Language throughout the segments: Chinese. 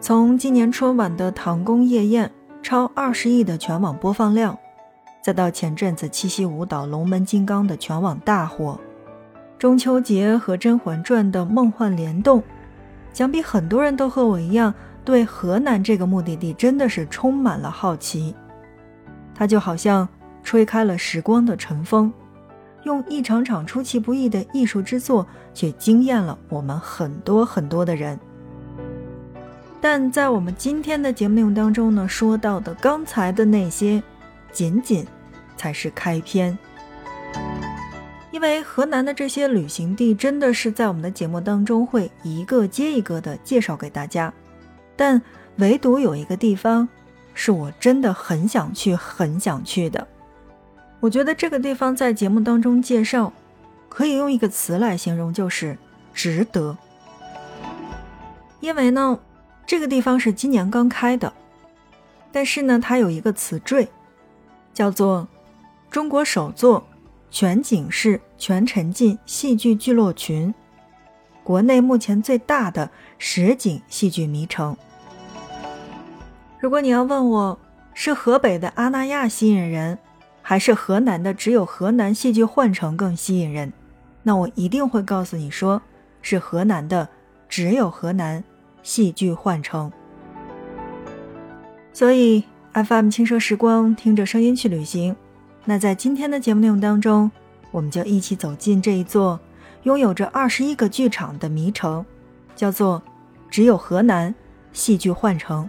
从今年春晚的《唐宫夜宴》超二十亿的全网播放量，再到前阵子七夕舞蹈《龙门金刚》的全网大火，中秋节和《甄嬛传》的梦幻联动，想必很多人都和我一样，对河南这个目的地真的是充满了好奇。它就好像吹开了时光的尘封，用一场场出其不意的艺术之作，却惊艳了我们很多很多的人。但在我们今天的节目内容当中呢，说到的刚才的那些，仅仅才是开篇。因为河南的这些旅行地真的是在我们的节目当中会一个接一个的介绍给大家，但唯独有一个地方是我真的很想去、很想去的。我觉得这个地方在节目当中介绍，可以用一个词来形容，就是值得。因为呢。这个地方是今年刚开的，但是呢，它有一个词缀，叫做“中国首座全景式全沉浸戏剧聚落群”，国内目前最大的实景戏剧迷城。如果你要问我是河北的阿那亚吸引人，还是河南的只有河南戏剧幻城更吸引人，那我一定会告诉你说，是河南的只有河南。戏剧幻城，所以 FM 轻奢时光，听着声音去旅行。那在今天的节目内容当中，我们就一起走进这一座拥有着二十一个剧场的迷城，叫做“只有河南戏剧幻城”。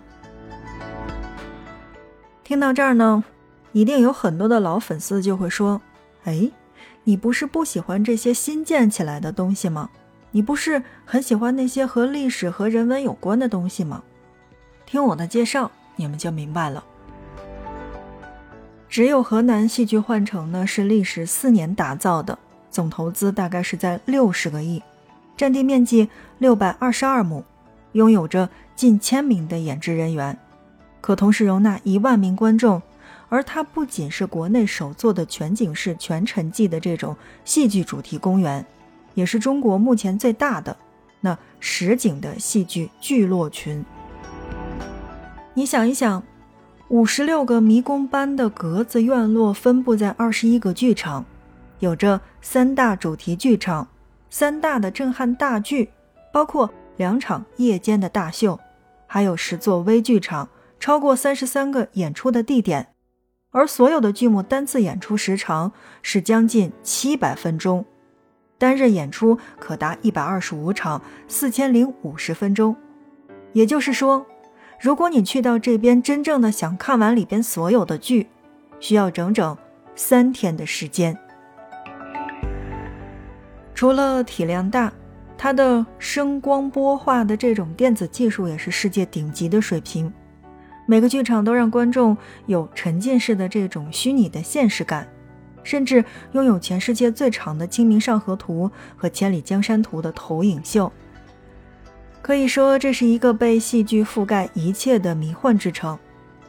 听到这儿呢，一定有很多的老粉丝就会说：“哎，你不是不喜欢这些新建起来的东西吗？”你不是很喜欢那些和历史和人文有关的东西吗？听我的介绍，你们就明白了。只有河南戏剧幻城呢，是历时四年打造的，总投资大概是在六十个亿，占地面积六百二十二亩，拥有着近千名的演职人员，可同时容纳一万名观众。而它不仅是国内首座的全景式全沉浸的这种戏剧主题公园。也是中国目前最大的那实景的戏剧聚落群。你想一想，五十六个迷宫般的格子院落分布在二十一个剧场，有着三大主题剧场、三大的震撼大剧，包括两场夜间的大秀，还有十座微剧场，超过三十三个演出的地点，而所有的剧目单次演出时长是将近七百分钟。单日演出可达一百二十五场，四千零五十分钟。也就是说，如果你去到这边，真正的想看完里边所有的剧，需要整整三天的时间。除了体量大，它的声光波画的这种电子技术也是世界顶级的水平。每个剧场都让观众有沉浸式的这种虚拟的现实感。甚至拥有全世界最长的《清明上河图》和《千里江山图》的投影秀，可以说这是一个被戏剧覆盖一切的迷幻之城，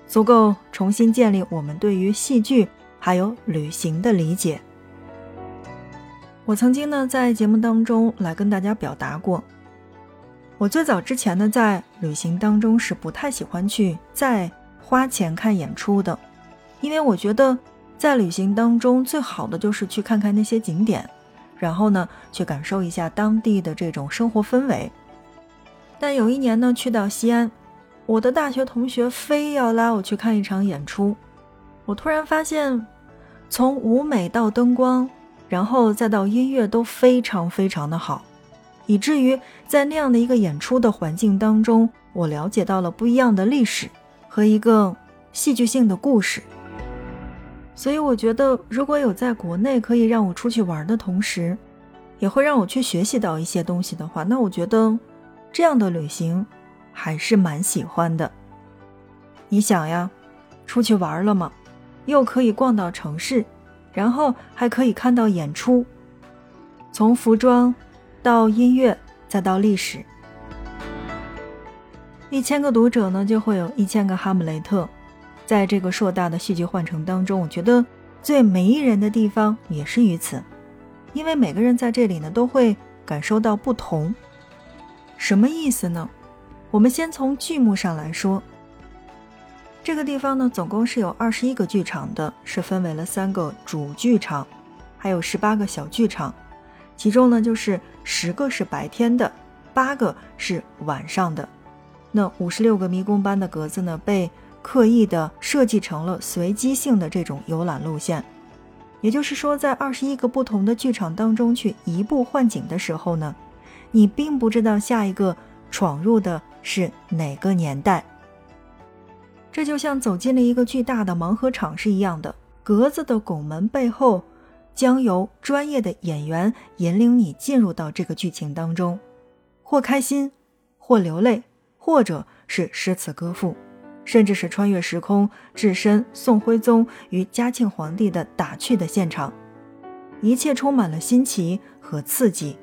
足够重新建立我们对于戏剧还有旅行的理解。我曾经呢在节目当中来跟大家表达过，我最早之前呢在旅行当中是不太喜欢去再花钱看演出的，因为我觉得。在旅行当中，最好的就是去看看那些景点，然后呢，去感受一下当地的这种生活氛围。但有一年呢，去到西安，我的大学同学非要拉我去看一场演出。我突然发现，从舞美到灯光，然后再到音乐都非常非常的好，以至于在那样的一个演出的环境当中，我了解到了不一样的历史和一个戏剧性的故事。所以我觉得，如果有在国内可以让我出去玩的同时，也会让我去学习到一些东西的话，那我觉得这样的旅行还是蛮喜欢的。你想呀，出去玩了嘛，又可以逛到城市，然后还可以看到演出，从服装到音乐再到历史，一千个读者呢，就会有一千个哈姆雷特。在这个硕大的戏剧幻城当中，我觉得最迷人的地方也是于此，因为每个人在这里呢都会感受到不同。什么意思呢？我们先从剧目上来说，这个地方呢，总共是有二十一个剧场的，是分为了三个主剧场，还有十八个小剧场，其中呢，就是十个是白天的，八个是晚上的。那五十六个迷宫般的格子呢，被刻意的设计成了随机性的这种游览路线。也就是说，在二十一个不同的剧场当中去移步换景的时候呢，你并不知道下一个闯入的是哪个年代。这就像走进了一个巨大的盲盒场是一样的，格子的拱门背后，将由专业的演员引领你进入到这个剧情当中，或开心，或流泪，或者是诗词歌赋。甚至是穿越时空，置身宋徽宗与嘉庆皇帝的打趣的现场，一切充满了新奇和刺激、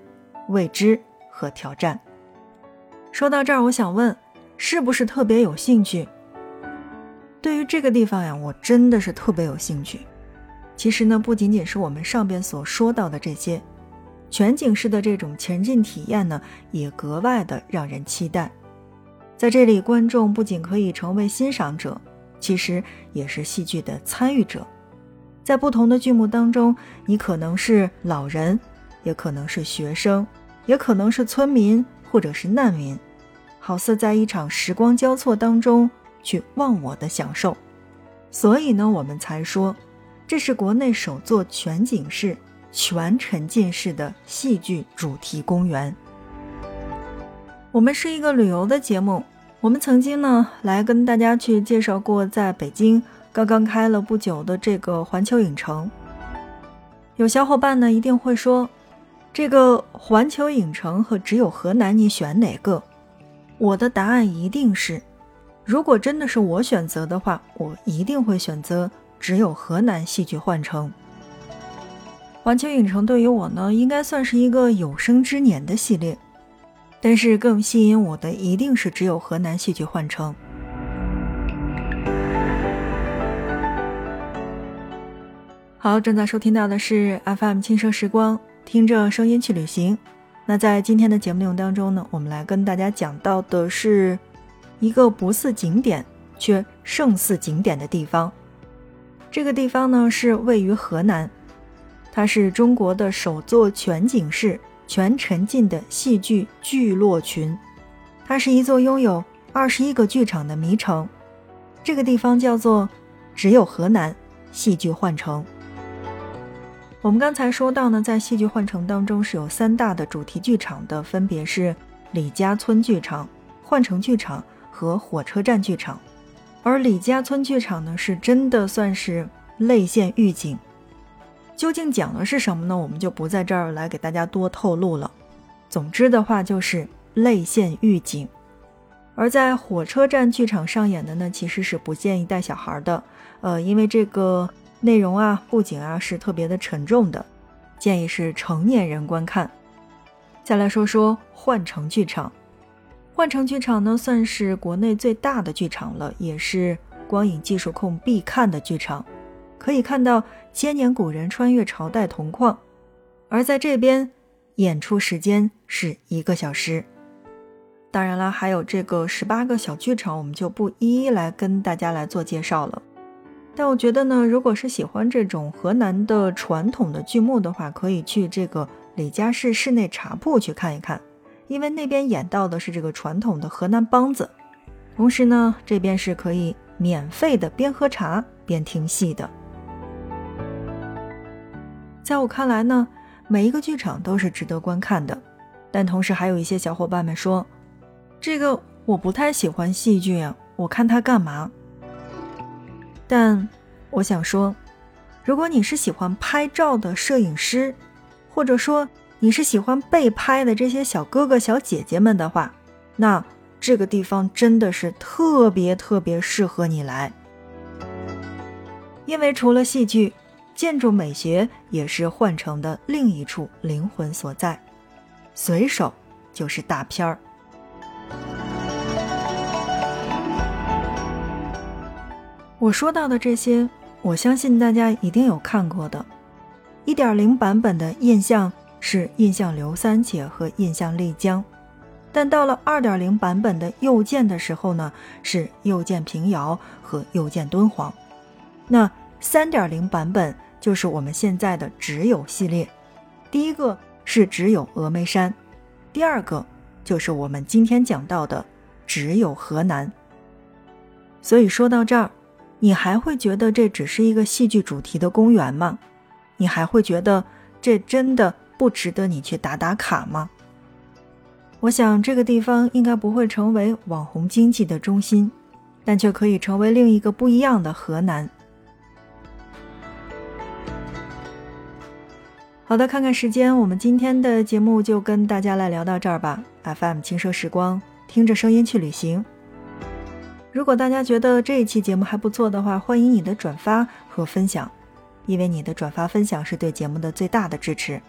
未知和挑战。说到这儿，我想问，是不是特别有兴趣？对于这个地方呀，我真的是特别有兴趣。其实呢，不仅仅是我们上边所说到的这些，全景式的这种前进体验呢，也格外的让人期待。在这里，观众不仅可以成为欣赏者，其实也是戏剧的参与者。在不同的剧目当中，你可能是老人，也可能是学生，也可能是村民或者是难民，好似在一场时光交错当中去忘我的享受。所以呢，我们才说，这是国内首座全景式、全沉浸式的戏剧主题公园。我们是一个旅游的节目，我们曾经呢来跟大家去介绍过在北京刚刚开了不久的这个环球影城。有小伙伴呢一定会说，这个环球影城和只有河南，你选哪个？我的答案一定是，如果真的是我选择的话，我一定会选择只有河南戏剧幻城。环球影城对于我呢，应该算是一个有生之年的系列。但是更吸引我的一定是只有河南戏剧幻城。好，正在收听到的是 FM 轻声时光，听着声音去旅行。那在今天的节目内容当中呢，我们来跟大家讲到的是一个不似景点却胜似景点的地方。这个地方呢是位于河南，它是中国的首座全景式。全沉浸的戏剧聚落群，它是一座拥有二十一个剧场的迷城。这个地方叫做只有河南戏剧幻城。我们刚才说到呢，在戏剧幻城当中是有三大的主题剧场的，分别是李家村剧场、幻城剧场和火车站剧场。而李家村剧场呢，是真的算是泪腺预警。究竟讲的是什么呢？我们就不在这儿来给大家多透露了。总之的话，就是泪腺预警。而在火车站剧场上演的呢，其实是不建议带小孩的。呃，因为这个内容啊、布景啊是特别的沉重的，建议是成年人观看。再来说说幻城剧场。幻城剧场呢，算是国内最大的剧场了，也是光影技术控必看的剧场。可以看到千年古人穿越朝代铜矿，而在这边演出时间是一个小时。当然了，还有这个十八个小剧场，我们就不一一来跟大家来做介绍了。但我觉得呢，如果是喜欢这种河南的传统的剧目的话，可以去这个李家市室内茶铺去看一看，因为那边演到的是这个传统的河南梆子。同时呢，这边是可以免费的边喝茶边听戏的。在我看来呢，每一个剧场都是值得观看的，但同时还有一些小伙伴们说，这个我不太喜欢戏剧啊，我看它干嘛？但我想说，如果你是喜欢拍照的摄影师，或者说你是喜欢被拍的这些小哥哥小姐姐们的话，那这个地方真的是特别特别适合你来，因为除了戏剧。建筑美学也是幻城的另一处灵魂所在，随手就是大片儿。我说到的这些，我相信大家一定有看过的。一点零版本的印象是印象刘三姐和印象丽江，但到了二点零版本的右键的时候呢，是右键平遥和右键敦煌。那三点零版本就是我们现在的只有系列，第一个是只有峨眉山，第二个就是我们今天讲到的只有河南。所以说到这儿，你还会觉得这只是一个戏剧主题的公园吗？你还会觉得这真的不值得你去打打卡吗？我想这个地方应该不会成为网红经济的中心，但却可以成为另一个不一样的河南。好的，看看时间，我们今天的节目就跟大家来聊到这儿吧。FM 轻奢时光，听着声音去旅行。如果大家觉得这一期节目还不错的话，欢迎你的转发和分享，因为你的转发分享是对节目的最大的支持。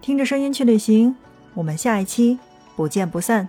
听着声音去旅行，我们下一期不见不散。